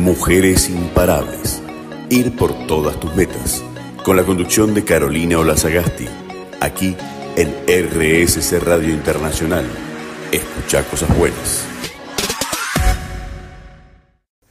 Mujeres imparables. Ir por todas tus metas. Con la conducción de Carolina Olazagasti. Aquí en RSC Radio Internacional. Escucha cosas buenas.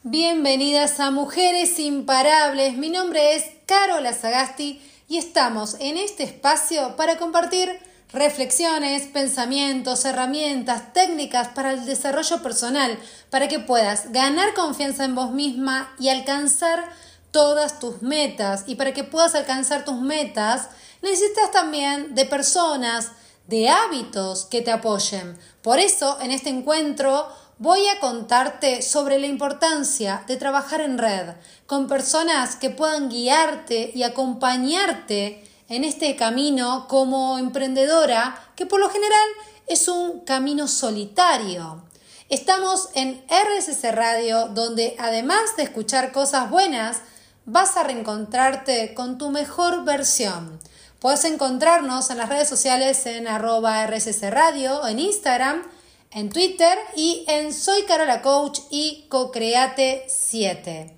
Bienvenidas a Mujeres Imparables. Mi nombre es Carola Sagasti y estamos en este espacio para compartir reflexiones, pensamientos, herramientas, técnicas para el desarrollo personal, para que puedas ganar confianza en vos misma y alcanzar todas tus metas. Y para que puedas alcanzar tus metas, necesitas también de personas, de hábitos que te apoyen. Por eso, en este encuentro, voy a contarte sobre la importancia de trabajar en red, con personas que puedan guiarte y acompañarte en este camino como emprendedora, que por lo general es un camino solitario. Estamos en RSC Radio, donde además de escuchar cosas buenas, vas a reencontrarte con tu mejor versión. Puedes encontrarnos en las redes sociales en arroba RSC Radio, en Instagram, en Twitter y en Soy Carola Coach y Cocreate 7.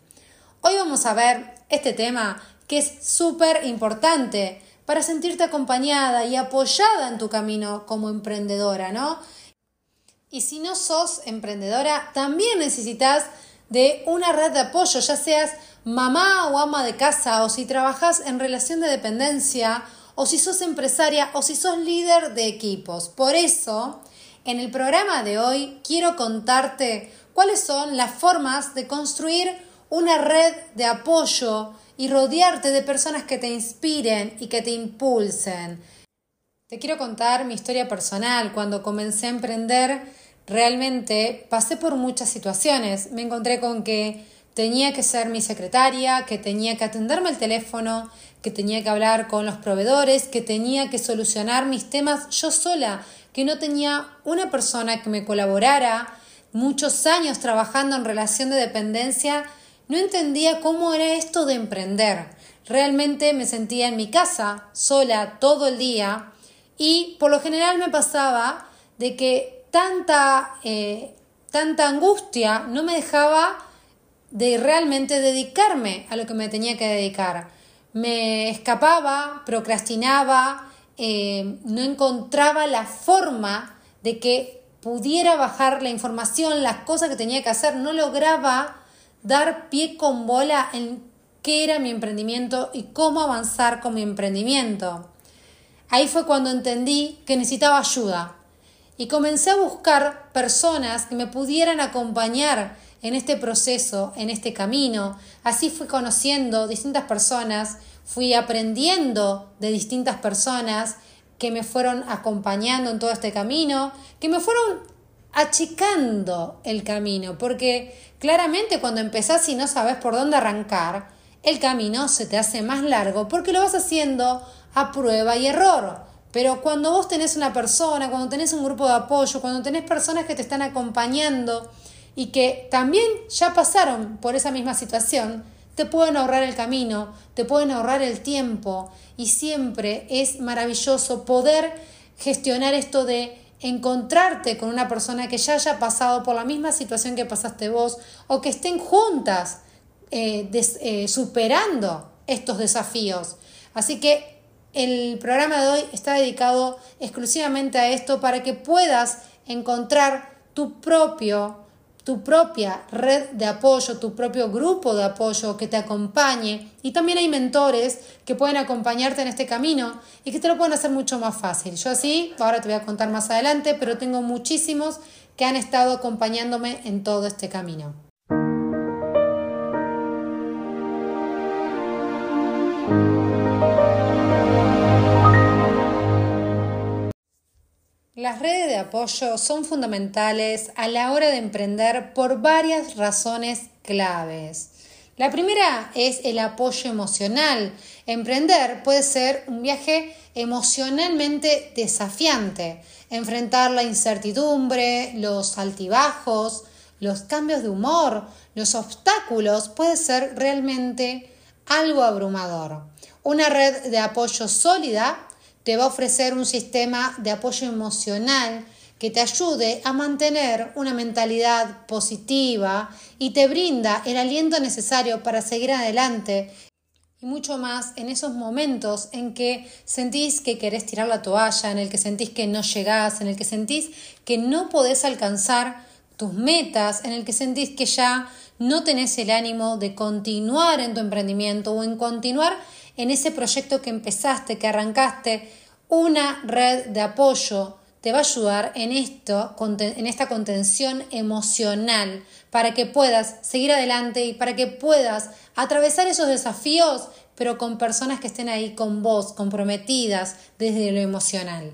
Hoy vamos a ver este tema que es súper importante para sentirte acompañada y apoyada en tu camino como emprendedora, ¿no? Y si no sos emprendedora, también necesitas de una red de apoyo, ya seas mamá o ama de casa, o si trabajas en relación de dependencia, o si sos empresaria, o si sos líder de equipos. Por eso, en el programa de hoy quiero contarte cuáles son las formas de construir una red de apoyo y rodearte de personas que te inspiren y que te impulsen. Te quiero contar mi historia personal. Cuando comencé a emprender, realmente pasé por muchas situaciones. Me encontré con que tenía que ser mi secretaria, que tenía que atenderme el teléfono, que tenía que hablar con los proveedores, que tenía que solucionar mis temas yo sola, que no tenía una persona que me colaborara. Muchos años trabajando en relación de dependencia no entendía cómo era esto de emprender. Realmente me sentía en mi casa, sola, todo el día, y por lo general me pasaba de que tanta, eh, tanta angustia no me dejaba de realmente dedicarme a lo que me tenía que dedicar. Me escapaba, procrastinaba, eh, no encontraba la forma de que pudiera bajar la información, las cosas que tenía que hacer, no lograba dar pie con bola en qué era mi emprendimiento y cómo avanzar con mi emprendimiento. Ahí fue cuando entendí que necesitaba ayuda y comencé a buscar personas que me pudieran acompañar en este proceso, en este camino. Así fui conociendo distintas personas, fui aprendiendo de distintas personas que me fueron acompañando en todo este camino, que me fueron achicando el camino, porque claramente cuando empezás y no sabes por dónde arrancar, el camino se te hace más largo porque lo vas haciendo a prueba y error. Pero cuando vos tenés una persona, cuando tenés un grupo de apoyo, cuando tenés personas que te están acompañando y que también ya pasaron por esa misma situación, te pueden ahorrar el camino, te pueden ahorrar el tiempo y siempre es maravilloso poder gestionar esto de encontrarte con una persona que ya haya pasado por la misma situación que pasaste vos o que estén juntas eh, eh, superando estos desafíos. Así que el programa de hoy está dedicado exclusivamente a esto para que puedas encontrar tu propio tu propia red de apoyo, tu propio grupo de apoyo que te acompañe. Y también hay mentores que pueden acompañarte en este camino y que te lo pueden hacer mucho más fácil. Yo así, ahora te voy a contar más adelante, pero tengo muchísimos que han estado acompañándome en todo este camino. Las redes de apoyo son fundamentales a la hora de emprender por varias razones claves. La primera es el apoyo emocional. Emprender puede ser un viaje emocionalmente desafiante. Enfrentar la incertidumbre, los altibajos, los cambios de humor, los obstáculos puede ser realmente algo abrumador. Una red de apoyo sólida te va a ofrecer un sistema de apoyo emocional que te ayude a mantener una mentalidad positiva y te brinda el aliento necesario para seguir adelante y mucho más en esos momentos en que sentís que querés tirar la toalla, en el que sentís que no llegás, en el que sentís que no podés alcanzar tus metas, en el que sentís que ya no tenés el ánimo de continuar en tu emprendimiento o en continuar en ese proyecto que empezaste, que arrancaste, una red de apoyo te va a ayudar en esto, en esta contención emocional, para que puedas seguir adelante y para que puedas atravesar esos desafíos, pero con personas que estén ahí con vos, comprometidas desde lo emocional.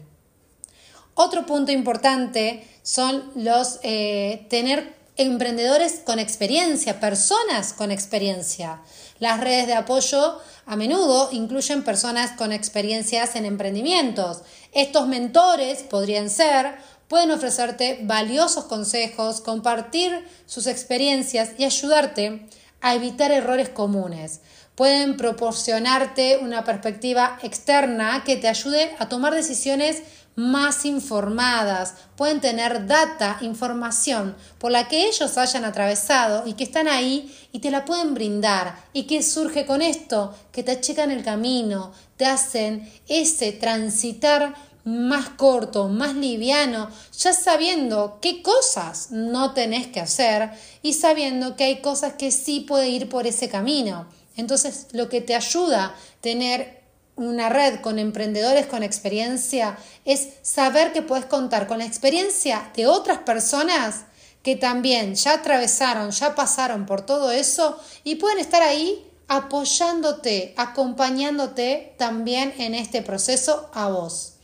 Otro punto importante son los eh, tener emprendedores con experiencia, personas con experiencia. Las redes de apoyo a menudo incluyen personas con experiencias en emprendimientos. Estos mentores podrían ser, pueden ofrecerte valiosos consejos, compartir sus experiencias y ayudarte a evitar errores comunes. Pueden proporcionarte una perspectiva externa que te ayude a tomar decisiones más informadas, pueden tener data, información por la que ellos hayan atravesado y que están ahí y te la pueden brindar. ¿Y qué surge con esto? Que te achican el camino, te hacen ese transitar más corto, más liviano, ya sabiendo qué cosas no tenés que hacer y sabiendo que hay cosas que sí puede ir por ese camino. Entonces, lo que te ayuda tener una red con emprendedores con experiencia es saber que puedes contar con la experiencia de otras personas que también ya atravesaron, ya pasaron por todo eso y pueden estar ahí apoyándote, acompañándote también en este proceso a vos.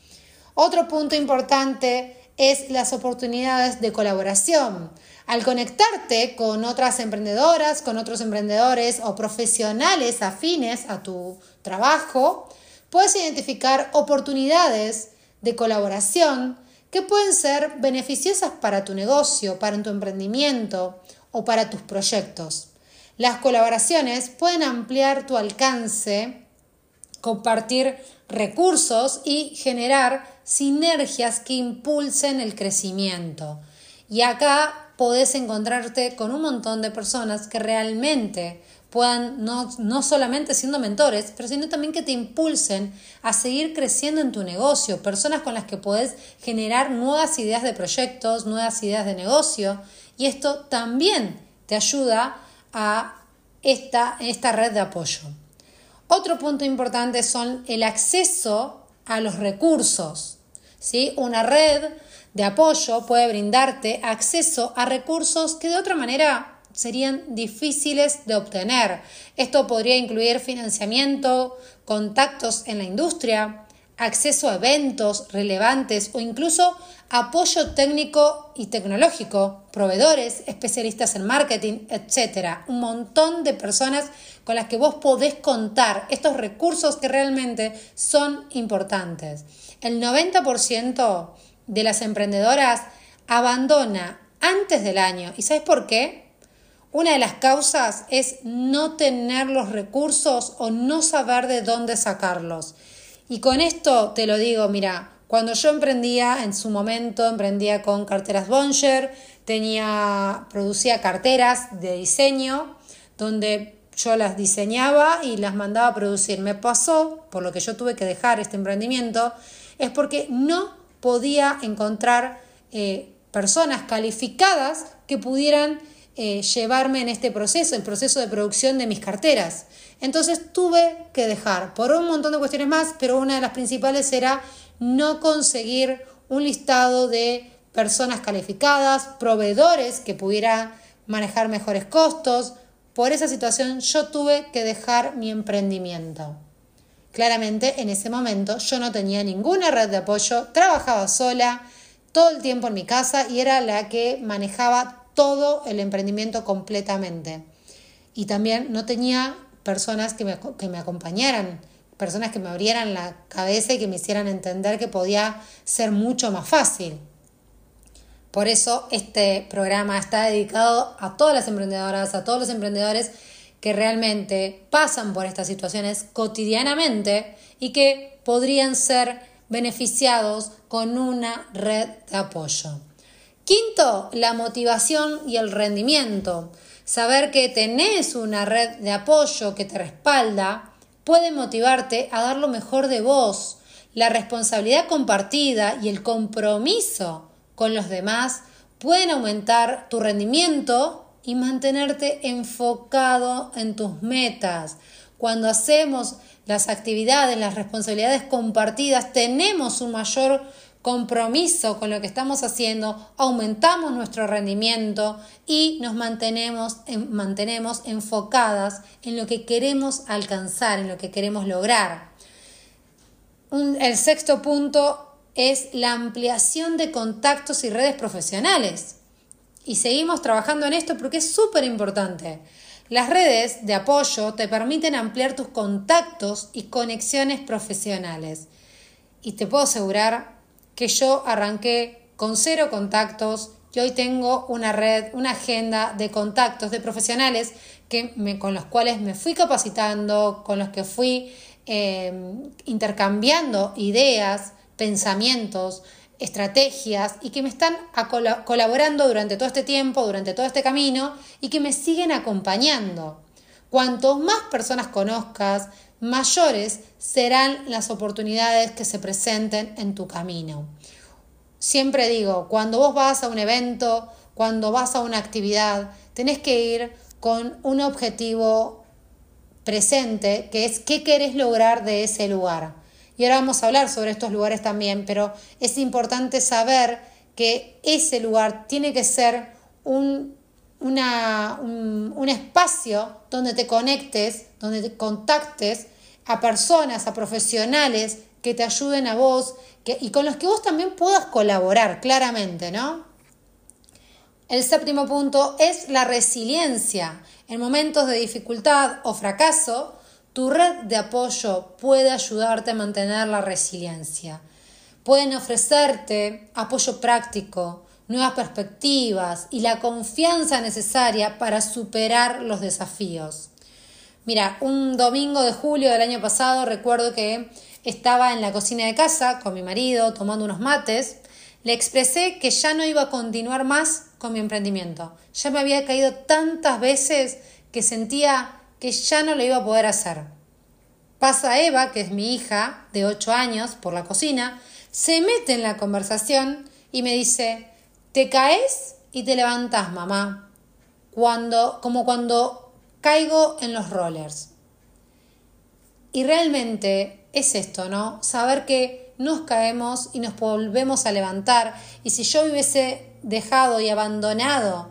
Otro punto importante es las oportunidades de colaboración. Al conectarte con otras emprendedoras, con otros emprendedores o profesionales afines a tu trabajo, puedes identificar oportunidades de colaboración que pueden ser beneficiosas para tu negocio, para tu emprendimiento o para tus proyectos. Las colaboraciones pueden ampliar tu alcance, compartir recursos y generar sinergias que impulsen el crecimiento. Y acá podés encontrarte con un montón de personas que realmente puedan, no, no solamente siendo mentores, pero sino también que te impulsen a seguir creciendo en tu negocio, personas con las que puedes generar nuevas ideas de proyectos, nuevas ideas de negocio, y esto también te ayuda a esta, esta red de apoyo. Otro punto importante son el acceso a los recursos. ¿sí? Una red de apoyo puede brindarte acceso a recursos que de otra manera serían difíciles de obtener. Esto podría incluir financiamiento, contactos en la industria, acceso a eventos relevantes o incluso apoyo técnico y tecnológico, proveedores, especialistas en marketing, etc. Un montón de personas con las que vos podés contar estos recursos que realmente son importantes. El 90% de las emprendedoras abandona antes del año. ¿Y sabes por qué? Una de las causas es no tener los recursos o no saber de dónde sacarlos. Y con esto te lo digo, mira, cuando yo emprendía en su momento, emprendía con carteras Bonger, tenía, producía carteras de diseño, donde yo las diseñaba y las mandaba a producir. Me pasó, por lo que yo tuve que dejar este emprendimiento, es porque no podía encontrar eh, personas calificadas que pudieran eh, llevarme en este proceso, el proceso de producción de mis carteras. Entonces tuve que dejar por un montón de cuestiones más, pero una de las principales era no conseguir un listado de personas calificadas, proveedores que pudiera manejar mejores costos. Por esa situación yo tuve que dejar mi emprendimiento. Claramente en ese momento yo no tenía ninguna red de apoyo, trabajaba sola todo el tiempo en mi casa y era la que manejaba todo el emprendimiento completamente. Y también no tenía personas que me, que me acompañaran, personas que me abrieran la cabeza y que me hicieran entender que podía ser mucho más fácil. Por eso este programa está dedicado a todas las emprendedoras, a todos los emprendedores que realmente pasan por estas situaciones cotidianamente y que podrían ser beneficiados con una red de apoyo. Quinto, la motivación y el rendimiento. Saber que tenés una red de apoyo que te respalda puede motivarte a dar lo mejor de vos. La responsabilidad compartida y el compromiso con los demás pueden aumentar tu rendimiento y mantenerte enfocado en tus metas. Cuando hacemos las actividades, las responsabilidades compartidas, tenemos un mayor compromiso con lo que estamos haciendo, aumentamos nuestro rendimiento y nos mantenemos, mantenemos enfocadas en lo que queremos alcanzar, en lo que queremos lograr. el sexto punto es la ampliación de contactos y redes profesionales. Y seguimos trabajando en esto porque es súper importante. Las redes de apoyo te permiten ampliar tus contactos y conexiones profesionales. Y te puedo asegurar que yo arranqué con cero contactos y hoy tengo una red, una agenda de contactos de profesionales que con los cuales me fui capacitando, con los que fui eh, intercambiando ideas, pensamientos, estrategias y que me están colaborando durante todo este tiempo, durante todo este camino y que me siguen acompañando. Cuantos más personas conozcas, mayores serán las oportunidades que se presenten en tu camino. Siempre digo, cuando vos vas a un evento, cuando vas a una actividad, tenés que ir con un objetivo presente, que es qué querés lograr de ese lugar. Y ahora vamos a hablar sobre estos lugares también, pero es importante saber que ese lugar tiene que ser un, un, espacio donde te conectes, donde te contactes a personas, a profesionales que te ayuden a vos y con los que vos también puedas colaborar claramente, ¿no? El séptimo punto es la resiliencia. En momentos de dificultad o fracaso, tu red de apoyo puede ayudarte a mantener la resiliencia. Pueden ofrecerte apoyo práctico, nuevas perspectivas y la confianza necesaria para superar los desafíos. Mira, un domingo de julio del año pasado recuerdo que estaba en la cocina de casa con mi marido tomando unos mates. Le expresé que ya no iba a continuar más con mi emprendimiento. Ya me había caído tantas veces que sentía que ya no lo iba a poder hacer. Pasa Eva, que es mi hija de 8 años, por la cocina, se mete en la conversación y me dice, te caes y te levantas, mamá, cuando, como cuando caigo en los rollers. Y realmente es esto, ¿no? Saber que nos caemos y nos volvemos a levantar. Y si yo hubiese dejado y abandonado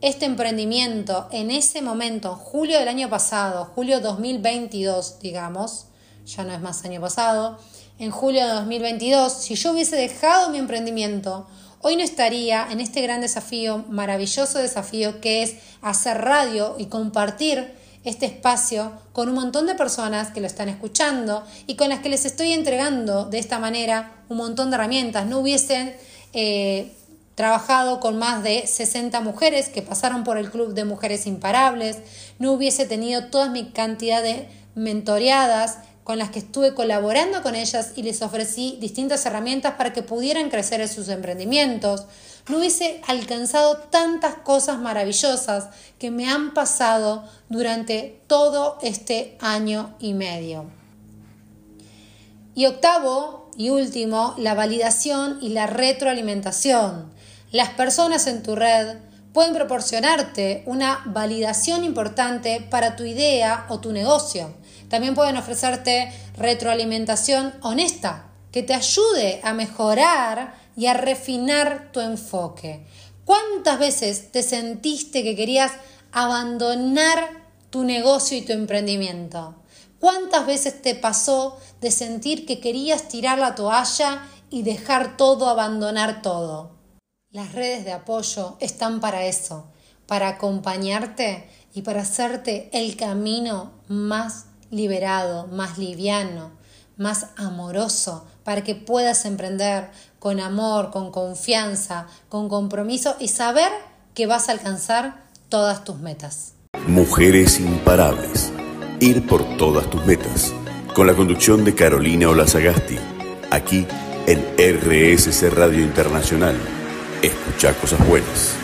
este emprendimiento en ese momento, julio del año pasado, julio 2022, digamos, ya no es más año pasado, en julio de 2022, si yo hubiese dejado mi emprendimiento, hoy no estaría en este gran desafío, maravilloso desafío que es hacer radio y compartir este espacio con un montón de personas que lo están escuchando y con las que les estoy entregando de esta manera un montón de herramientas. No hubiesen eh, trabajado con más de 60 mujeres que pasaron por el Club de Mujeres Imparables, no hubiese tenido toda mi cantidad de mentoreadas con las que estuve colaborando con ellas y les ofrecí distintas herramientas para que pudieran crecer en sus emprendimientos, no hubiese alcanzado tantas cosas maravillosas que me han pasado durante todo este año y medio. Y octavo y último, la validación y la retroalimentación. Las personas en tu red pueden proporcionarte una validación importante para tu idea o tu negocio. También pueden ofrecerte retroalimentación honesta que te ayude a mejorar y a refinar tu enfoque. ¿Cuántas veces te sentiste que querías abandonar tu negocio y tu emprendimiento? ¿Cuántas veces te pasó de sentir que querías tirar la toalla y dejar todo, abandonar todo? Las redes de apoyo están para eso, para acompañarte y para hacerte el camino más liberado, más liviano, más amoroso, para que puedas emprender con amor, con confianza, con compromiso y saber que vas a alcanzar todas tus metas. Mujeres imparables. Ir por todas tus metas. Con la conducción de Carolina Olazagasti aquí en RSC Radio Internacional. Escucha cosas buenas.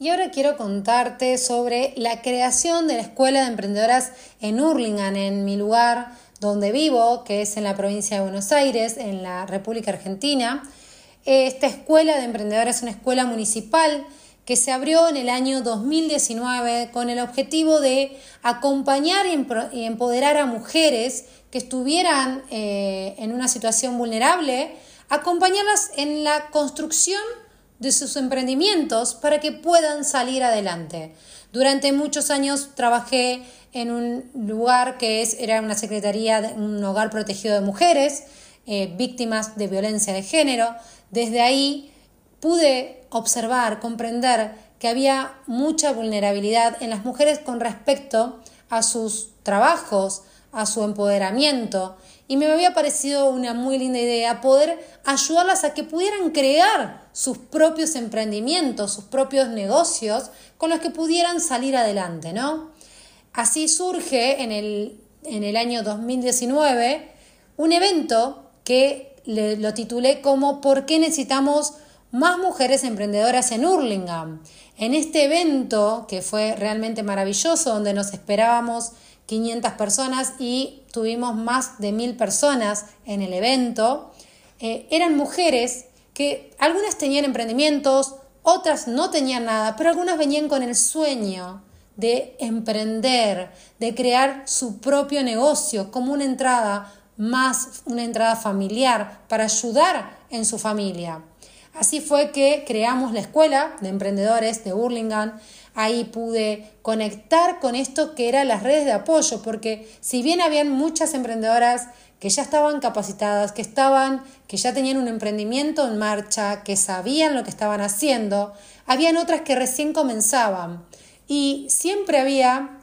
Y ahora quiero contarte sobre la creación de la Escuela de Emprendedoras en Hurlingham, en mi lugar donde vivo, que es en la provincia de Buenos Aires, en la República Argentina. Esta escuela de emprendedoras es una escuela municipal que se abrió en el año 2019 con el objetivo de acompañar y empoderar a mujeres que estuvieran eh, en una situación vulnerable, acompañarlas en la construcción de sus emprendimientos para que puedan salir adelante. Durante muchos años trabajé en un lugar que es, era una secretaría un hogar protegido de mujeres eh, víctimas de violencia de género. Desde ahí pude observar, comprender que había mucha vulnerabilidad en las mujeres con respecto a sus trabajos, a su empoderamiento y me había parecido una muy linda idea poder ayudarlas a que pudieran crear sus propios emprendimientos, sus propios negocios con los que pudieran salir adelante, ¿no? Así surge en el, en el año 2019 un evento que le, lo titulé como ¿Por qué necesitamos más mujeres emprendedoras en Hurlingham? En este evento, que fue realmente maravilloso, donde nos esperábamos 500 personas y tuvimos más de 1000 personas en el evento. Eh, eran mujeres que algunas tenían emprendimientos, otras no tenían nada, pero algunas venían con el sueño de emprender, de crear su propio negocio como una entrada más, una entrada familiar para ayudar en su familia. Así fue que creamos la escuela de emprendedores de Burlingame ahí pude conectar con esto que eran las redes de apoyo, porque si bien habían muchas emprendedoras que ya estaban capacitadas, que estaban, que ya tenían un emprendimiento en marcha, que sabían lo que estaban haciendo, habían otras que recién comenzaban. Y siempre había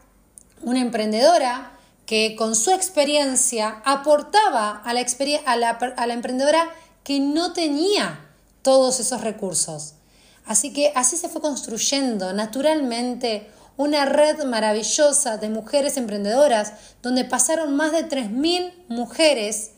una emprendedora que con su experiencia aportaba a la, a la, a la emprendedora que no tenía todos esos recursos. Así que así se fue construyendo naturalmente una red maravillosa de mujeres emprendedoras donde pasaron más de 3.000 mujeres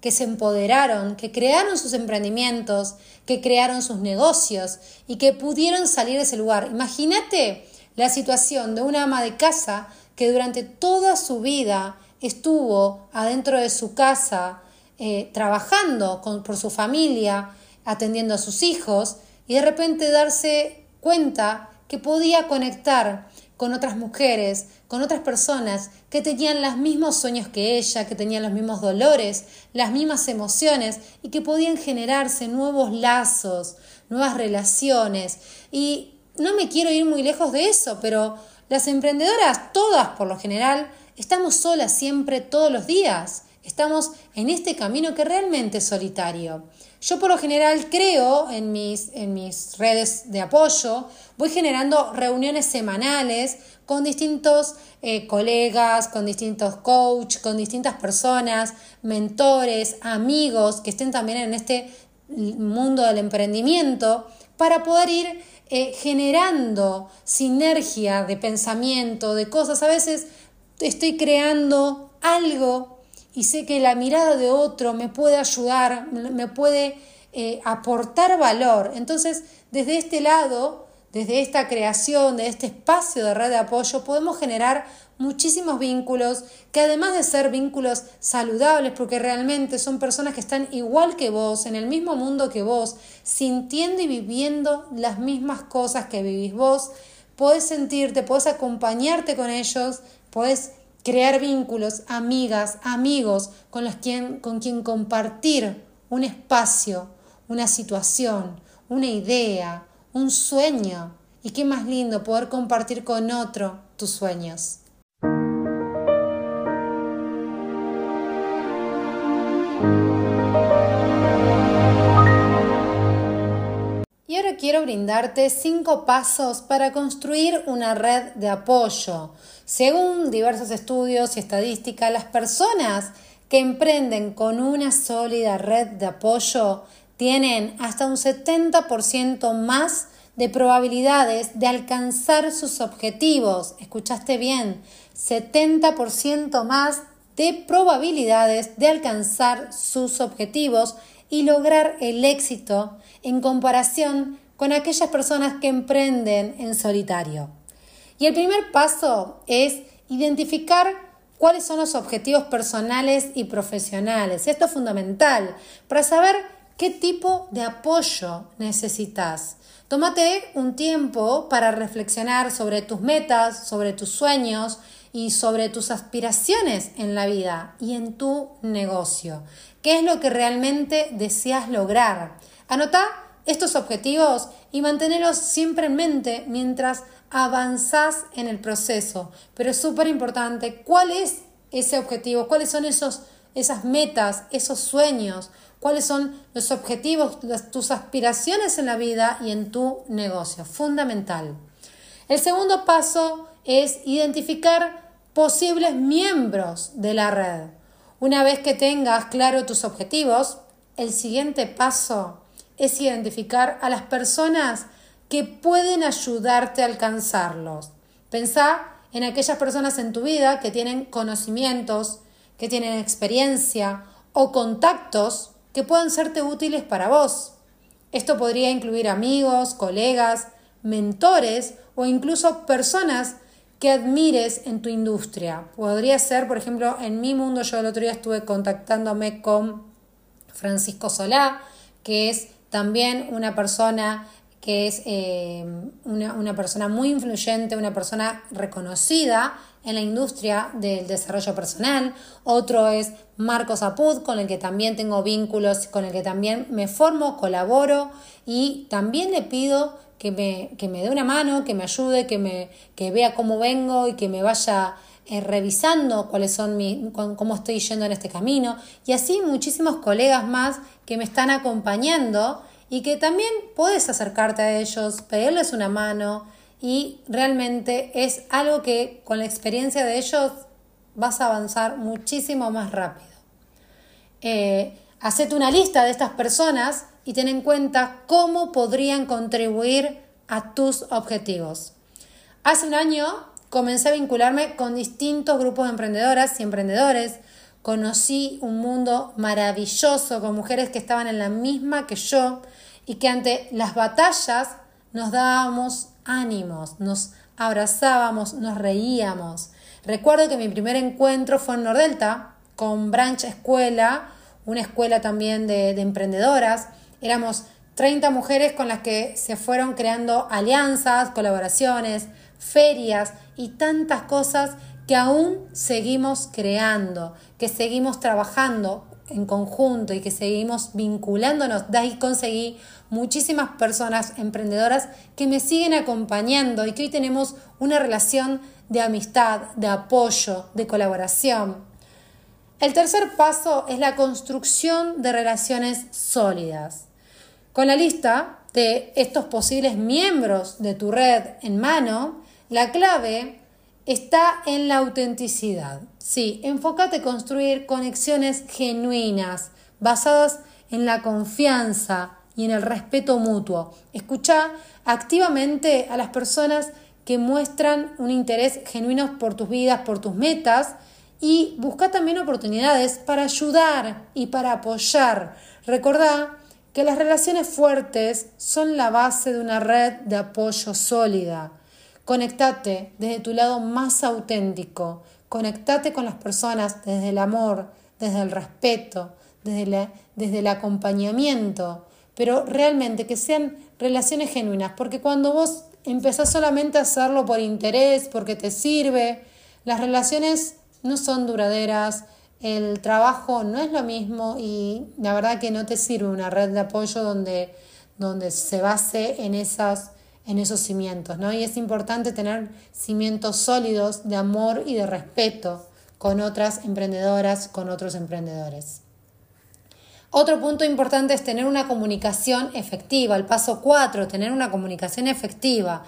que se empoderaron, que crearon sus emprendimientos, que crearon sus negocios y que pudieron salir de ese lugar. Imagínate la situación de una ama de casa que durante toda su vida estuvo adentro de su casa eh, trabajando por su familia, atendiendo a sus hijos y de repente darse cuenta que podía conectar con otras mujeres, con otras personas que tenían los mismos sueños que ella, que tenían los mismos dolores, las mismas emociones y que podían generarse nuevos lazos, nuevas relaciones. Y no me quiero ir muy lejos de eso, pero las emprendedoras, todas por lo general, estamos solas siempre, todos los días. Estamos en este camino que realmente es solitario. Yo por lo general creo en mis, en mis redes de apoyo, voy generando reuniones semanales con distintos eh, colegas, con distintos coaches, con distintas personas, mentores, amigos que estén también en este mundo del emprendimiento para poder ir eh, generando sinergia de pensamiento, de cosas. A veces estoy creando algo y sé que la mirada de otro me puede ayudar, me puede eh, aportar valor. Entonces, desde este lado, desde esta creación, de este espacio de red de apoyo, podemos generar muchísimos vínculos que además de ser vínculos saludables, porque realmente son personas que están igual que vos, en el mismo mundo que vos, sintiendo y viviendo las mismas cosas que vivís vos, podés sentirte, podés acompañarte con ellos, podés crear vínculos, amigas, amigos con, los quien, con quien compartir un espacio, una situación, una idea, un sueño. Y qué más lindo poder compartir con otro tus sueños. Y ahora quiero brindarte cinco pasos para construir una red de apoyo. Según diversos estudios y estadísticas, las personas que emprenden con una sólida red de apoyo tienen hasta un 70% más de probabilidades de alcanzar sus objetivos. Escuchaste bien, 70% más de probabilidades de alcanzar sus objetivos y lograr el éxito en comparación con aquellas personas que emprenden en solitario. Y el primer paso es identificar cuáles son los objetivos personales y profesionales. Esto es fundamental para saber qué tipo de apoyo necesitas. Tómate un tiempo para reflexionar sobre tus metas, sobre tus sueños y sobre tus aspiraciones en la vida y en tu negocio. ¿Qué es lo que realmente deseas lograr? Anota estos objetivos y mantenerlos siempre en mente mientras avanzas en el proceso. Pero es súper importante cuál es ese objetivo, cuáles son esos, esas metas, esos sueños, cuáles son los objetivos, tus aspiraciones en la vida y en tu negocio. Fundamental. El segundo paso es identificar posibles miembros de la red. Una vez que tengas claro tus objetivos, el siguiente paso es identificar a las personas que pueden ayudarte a alcanzarlos. Pensá en aquellas personas en tu vida que tienen conocimientos, que tienen experiencia o contactos que puedan serte útiles para vos. Esto podría incluir amigos, colegas, mentores o incluso personas que admires en tu industria. Podría ser, por ejemplo, en mi mundo, yo el otro día estuve contactándome con Francisco Solá, que es también una persona que es eh, una, una persona muy influyente, una persona reconocida en la industria del desarrollo personal. Otro es Marcos Apud, con el que también tengo vínculos, con el que también me formo, colaboro y también le pido que me, que me dé una mano, que me ayude, que, me, que vea cómo vengo y que me vaya eh, revisando cuáles son mi, cómo estoy yendo en este camino. Y así muchísimos colegas más que me están acompañando y que también puedes acercarte a ellos, pedirles una mano, y realmente es algo que con la experiencia de ellos vas a avanzar muchísimo más rápido. Eh, hacete una lista de estas personas y ten en cuenta cómo podrían contribuir a tus objetivos. Hace un año comencé a vincularme con distintos grupos de emprendedoras y emprendedores. Conocí un mundo maravilloso con mujeres que estaban en la misma que yo y que ante las batallas nos dábamos ánimos, nos abrazábamos, nos reíamos. Recuerdo que mi primer encuentro fue en Nordelta con Branch Escuela, una escuela también de, emprendedoras. Éramos 30 mujeres con las que se fueron creando alianzas, colaboraciones, ferias y tantas cosas que aún seguimos creando, que seguimos trabajando en conjunto y que seguimos vinculándonos. De ahí conseguí muchísimas personas emprendedoras que me siguen acompañando y que hoy tenemos una relación de amistad, de apoyo, de colaboración. El tercer paso es la construcción de relaciones sólidas. Con la lista de estos posibles miembros de tu red en mano, la clave está en la autenticidad. Sí, enfócate en construir conexiones genuinas, basadas en la confianza y en el respeto mutuo. Escucha activamente a las personas que muestran un interés genuino por tus vidas, por tus metas y busca también oportunidades para ayudar y para apoyar. Recordá que las relaciones fuertes son la base de una red de apoyo sólida. Conectate desde tu lado más auténtico. Conectate con las personas desde el amor, desde el respeto, desde, desde el acompañamiento, pero realmente que sean relaciones genuinas, porque cuando vos empezás solamente a hacerlo por interés, porque te sirve, las relaciones no son duraderas, el trabajo no es lo mismo y la verdad que no te sirve una red de apoyo donde, donde se base en esas en esos cimientos, ¿no? Y es importante tener cimientos sólidos de amor y de respeto con otras emprendedoras, con otros emprendedores. Otro punto importante es tener una comunicación efectiva. El paso 4, tener una comunicación efectiva.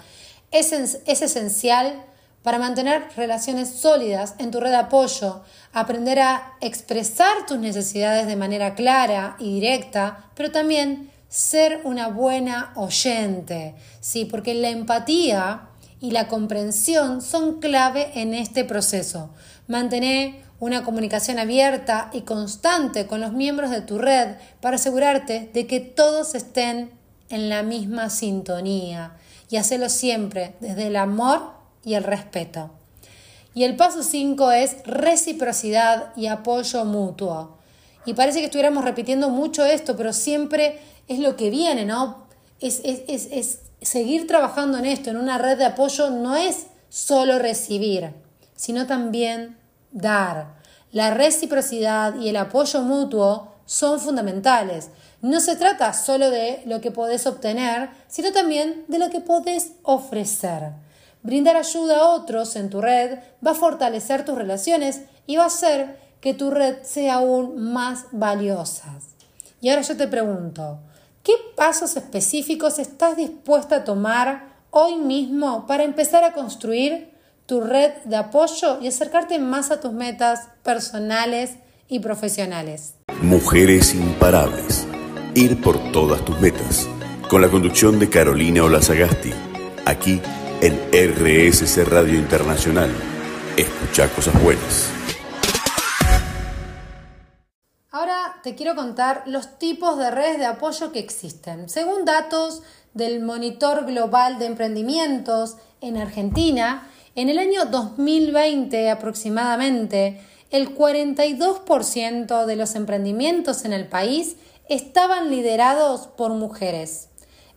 Es, es esencial para mantener relaciones sólidas en tu red de apoyo, aprender a expresar tus necesidades de manera clara y directa, pero también ser una buena oyente, ¿sí? porque la empatía y la comprensión son clave en este proceso. Mantener una comunicación abierta y constante con los miembros de tu red para asegurarte de que todos estén en la misma sintonía y hacerlo siempre desde el amor y el respeto. Y el paso 5 es reciprocidad y apoyo mutuo. Y parece que estuviéramos repitiendo mucho esto, pero siempre es lo que viene, ¿no? Es, es, es, seguir trabajando en esto, en una red de apoyo, no es solo recibir, sino también dar. La reciprocidad y el apoyo mutuo son fundamentales. No se trata solo de lo que podés obtener, sino también de lo que podés ofrecer. Brindar ayuda a otros en tu red va a fortalecer tus relaciones y va a hacer que tu red sea aún más valiosa. Y ahora yo te pregunto, ¿qué pasos específicos estás dispuesta a tomar hoy mismo para empezar a construir tu red de apoyo y acercarte más a tus metas personales y profesionales? Mujeres imparables. Ir por todas tus metas. Con la conducción de Carolina Olazagasti. Aquí en RSC Radio Internacional. Escucha cosas buenas. Te quiero contar los tipos de redes de apoyo que existen. Según datos del Monitor Global de Emprendimientos en Argentina, en el año 2020 aproximadamente, el 42% de los emprendimientos en el país estaban liderados por mujeres.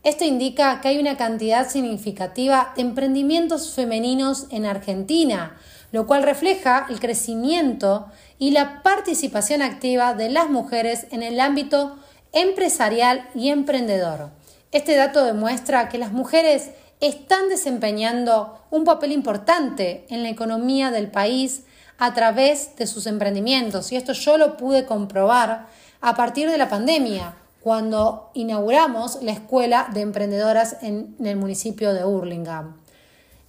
Esto indica que hay una cantidad significativa de emprendimientos femeninos en Argentina, lo cual refleja el crecimiento y la participación activa de las mujeres en el ámbito empresarial y emprendedor. Este dato demuestra que las mujeres están desempeñando un papel importante en la economía del país a través de sus emprendimientos y esto yo lo pude comprobar a partir de la pandemia cuando inauguramos la Escuela de Emprendedoras en, el municipio de Hurlingham.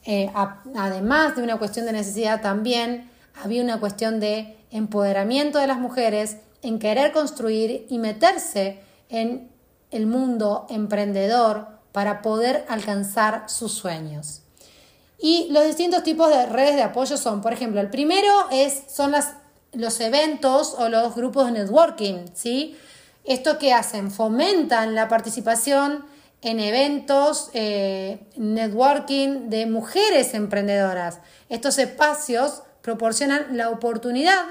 Eh, además de una cuestión de necesidad también, había una cuestión de empoderamiento de las mujeres en querer construir y meterse en el mundo emprendedor para poder alcanzar sus sueños. Y los distintos tipos de redes de apoyo son, por ejemplo, el primero es, son las, los eventos o los grupos de networking, ¿sí? ¿Esto que hacen? Fomentan la participación en eventos, eh, networking de mujeres emprendedoras. Estos espacios proporcionan la oportunidad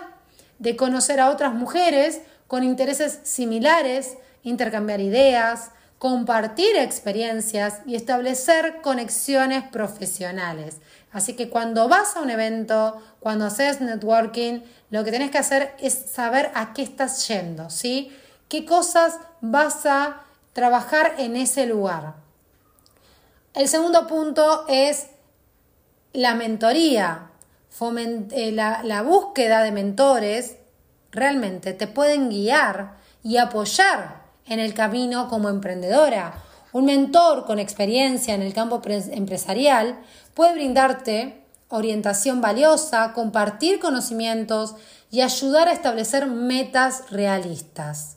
de conocer a otras mujeres con intereses similares, intercambiar ideas, compartir experiencias y establecer conexiones profesionales. Así que cuando vas a un evento, cuando haces networking, lo que tienes que hacer es saber a qué estás yendo, ¿sí? qué cosas vas a trabajar en ese lugar. El segundo punto es la mentoría, eh, la, la búsqueda de mentores realmente te pueden guiar y apoyar en el camino como emprendedora. Un mentor con experiencia en el campo empresarial puede brindarte orientación valiosa, compartir conocimientos y ayudar a establecer metas realistas.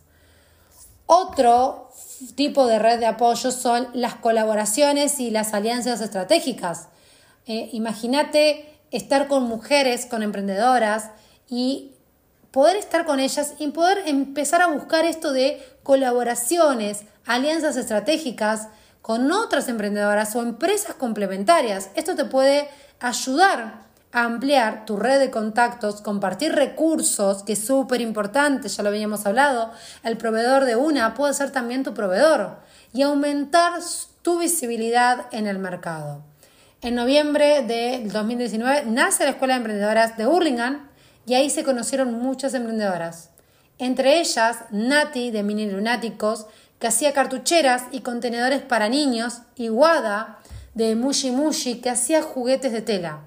Otro tipo de red de apoyo son las colaboraciones y las alianzas estratégicas. Eh, imagínate estar con mujeres, con emprendedoras y poder estar con ellas y poder empezar a buscar esto de colaboraciones, alianzas estratégicas con otras emprendedoras o empresas complementarias. Esto te puede ayudar ampliar tu red de contactos, compartir recursos, que es súper importante, ya lo habíamos hablado, el proveedor de una puede ser también tu proveedor y aumentar tu visibilidad en el mercado. En noviembre del 2019 nace la Escuela de Emprendedoras de Hurlingham y ahí se conocieron muchas emprendedoras. Entre ellas, Nati de Mini Lunáticos, que hacía cartucheras y contenedores para niños, y Wada de Mushi Mushi, que hacía juguetes de tela.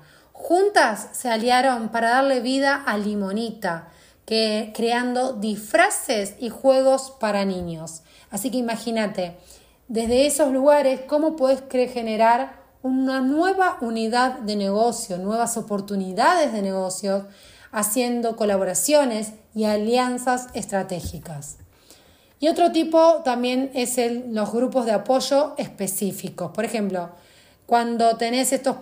Juntas se aliaron para darle vida a Limonita, que, creando disfraces y juegos para niños. Así que imagínate, desde esos lugares, cómo puedes generar una nueva unidad de negocio, nuevas oportunidades de negocio, haciendo colaboraciones y alianzas estratégicas. Y otro tipo también es los grupos de apoyo específicos. Por ejemplo, cuando tenés estos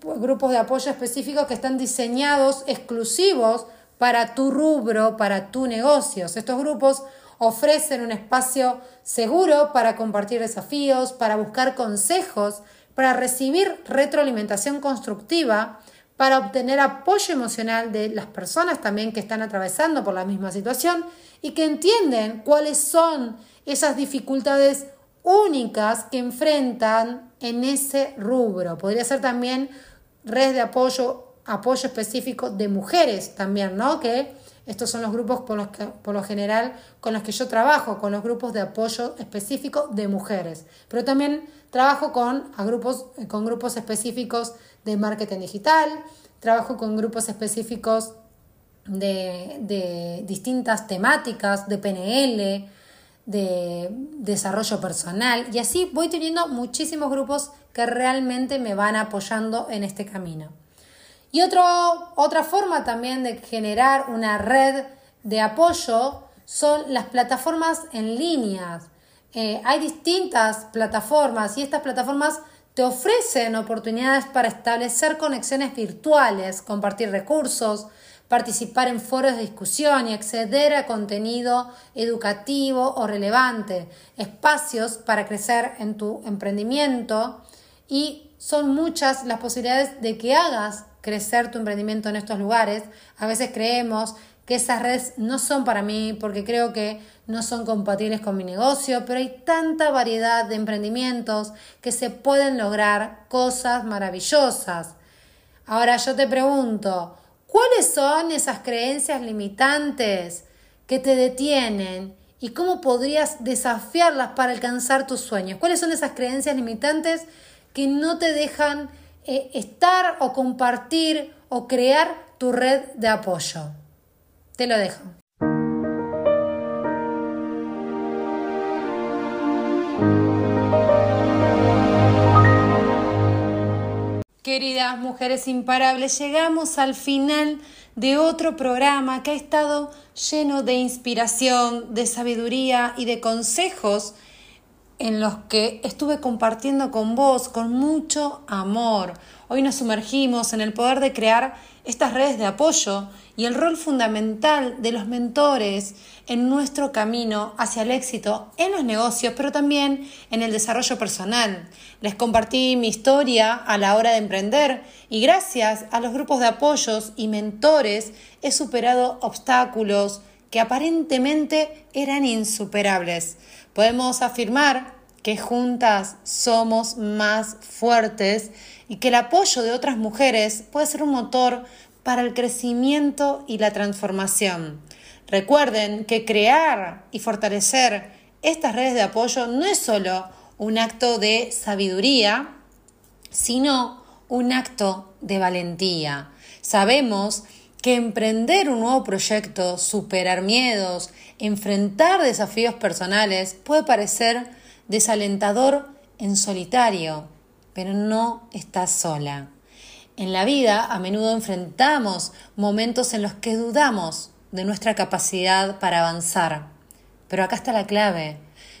grupos de apoyo específicos que están diseñados exclusivos para tu rubro, para tu negocio. Estos grupos ofrecen un espacio seguro para compartir desafíos, para buscar consejos, para recibir retroalimentación constructiva, para obtener apoyo emocional de las personas también que están atravesando por la misma situación y que entienden cuáles son esas dificultades únicas que enfrentan en ese rubro. Podría ser también red de apoyo, apoyo específico de mujeres también, ¿no? Que estos son los grupos por, los que, por lo general con los que yo trabajo, con los grupos de apoyo específico de mujeres. Pero también trabajo con, grupos, con grupos específicos de marketing digital, trabajo con grupos específicos de, de distintas temáticas, de PNL, de desarrollo personal y así voy teniendo muchísimos grupos que realmente me van apoyando en este camino. Y otra forma también de generar una red de apoyo son las plataformas en línea. Eh, hay distintas plataformas y estas plataformas te ofrecen oportunidades para establecer conexiones virtuales, compartir recursos, participar en foros de discusión y acceder a contenido educativo o relevante, espacios para crecer en tu emprendimiento y son muchas las posibilidades de que hagas crecer tu emprendimiento en estos lugares. A veces creemos que esas redes no son para mí porque creo que no son compatibles con mi negocio, pero hay tanta variedad de emprendimientos que se pueden lograr cosas maravillosas. Ahora yo te pregunto, ¿cuáles son esas creencias limitantes que te detienen y cómo podrías desafiarlas para alcanzar tus sueños? ¿Cuáles son esas creencias limitantes que no te dejan eh, estar o compartir o crear tu red de apoyo. Te lo dejo. Queridas mujeres imparables, llegamos al final de otro programa que ha estado lleno de inspiración, de sabiduría y de consejos en los que estuve compartiendo con vos con mucho amor. Hoy nos sumergimos en el poder de crear estas redes de apoyo y el rol fundamental de los mentores en nuestro camino hacia el éxito en los negocios, pero también en el desarrollo personal. Les compartí mi historia a la hora de emprender y gracias a los grupos de apoyos y mentores he superado obstáculos que aparentemente eran insuperables. Podemos afirmar que juntas somos más fuertes y que el apoyo de otras mujeres puede ser un motor para el crecimiento y la transformación. Recuerden que crear y fortalecer estas redes de apoyo no es solo un acto de sabiduría, sino un acto de valentía. Sabemos que emprender un nuevo proyecto, superar miedos, enfrentar desafíos personales puede parecer desalentador en solitario, pero no estás sola. En la vida a menudo enfrentamos momentos en los que dudamos de nuestra capacidad para avanzar, pero acá está la clave.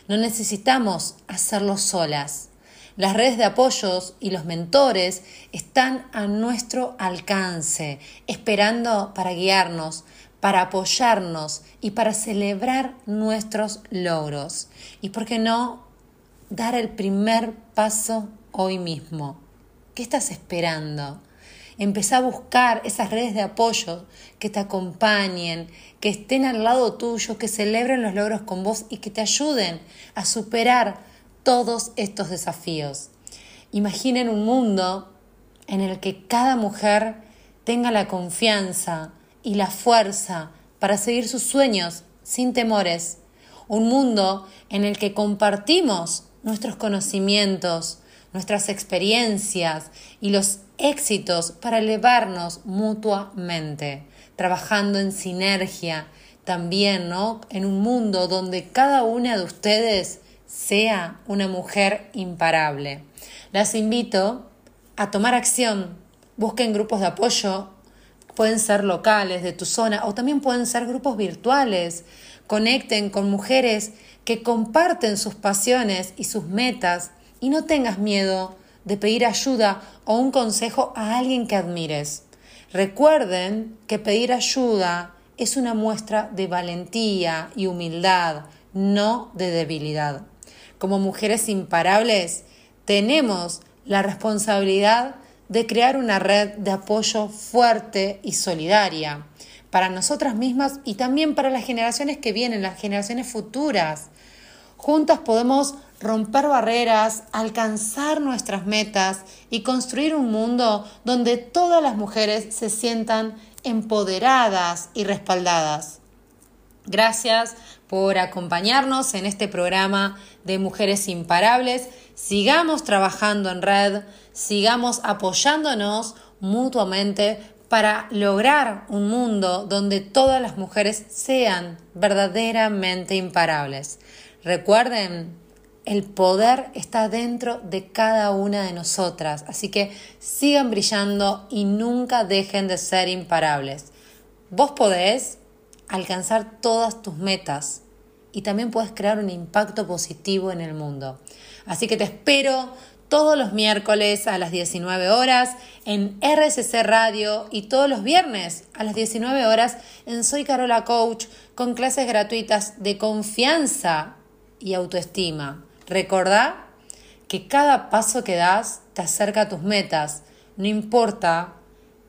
No necesitamos hacerlo solas. Las redes de apoyos y los mentores están a nuestro alcance, esperando para guiarnos, para apoyarnos y para celebrar nuestros logros. Y por qué no dar el primer paso hoy mismo. ¿Qué estás esperando? Empezá a buscar esas redes de apoyo que te acompañen, que estén al lado tuyo, que celebren los logros con vos y que te ayuden a superar todos estos desafíos. Imaginen un mundo en el que cada mujer tenga la confianza y la fuerza para seguir sus sueños sin temores. Un mundo en el que compartimos nuestros conocimientos, nuestras experiencias y los éxitos para elevarnos mutuamente, trabajando en sinergia también, ¿no? En un mundo donde cada una de ustedes sea una mujer imparable. Las invito a tomar acción. Busquen grupos de apoyo, pueden ser locales de tu zona o también pueden ser grupos virtuales. Conecten con mujeres que comparten sus pasiones y sus metas y no tengas miedo de pedir ayuda o un consejo a alguien que admires. Recuerden que pedir ayuda es una muestra de valentía y humildad, no de debilidad. Como mujeres imparables, tenemos la responsabilidad de crear una red de apoyo fuerte y solidaria para nosotras mismas y también para las generaciones que vienen, las generaciones futuras. Juntas podemos romper barreras, alcanzar nuestras metas y construir un mundo donde todas las mujeres se sientan empoderadas y respaldadas. Gracias por acompañarnos en este programa de Mujeres Imparables. Sigamos trabajando en red, sigamos apoyándonos mutuamente para lograr un mundo donde todas las mujeres sean verdaderamente imparables. Recuerden, el poder está dentro de cada una de nosotras, así que sigan brillando y nunca dejen de ser imparables. Vos podés alcanzar todas tus metas y también puedes crear un impacto positivo en el mundo. Así que te espero todos los miércoles a las 19 horas en RSC Radio y todos los viernes a las 19 horas en Soy Carola Coach con clases gratuitas de confianza y autoestima. Recordá que cada paso que das te acerca a tus metas, no importa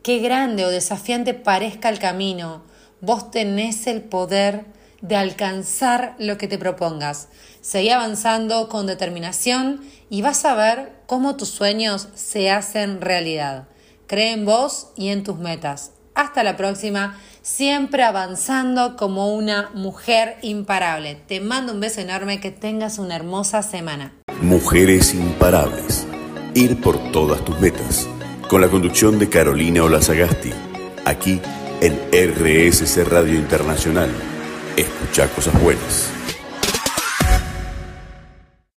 qué grande o desafiante parezca el camino, vos tenés el poder de alcanzar lo que te propongas. Seguí avanzando con determinación y vas a ver cómo tus sueños se hacen realidad. Cree en vos y en tus metas. Hasta la próxima, siempre avanzando como una mujer imparable. Te mando un beso enorme, que tengas una hermosa semana. Mujeres imparables. Ir por todas tus metas. Con la conducción de Carolina Olazagasti. Aquí en RSC Radio Internacional. Escucha cosas buenas.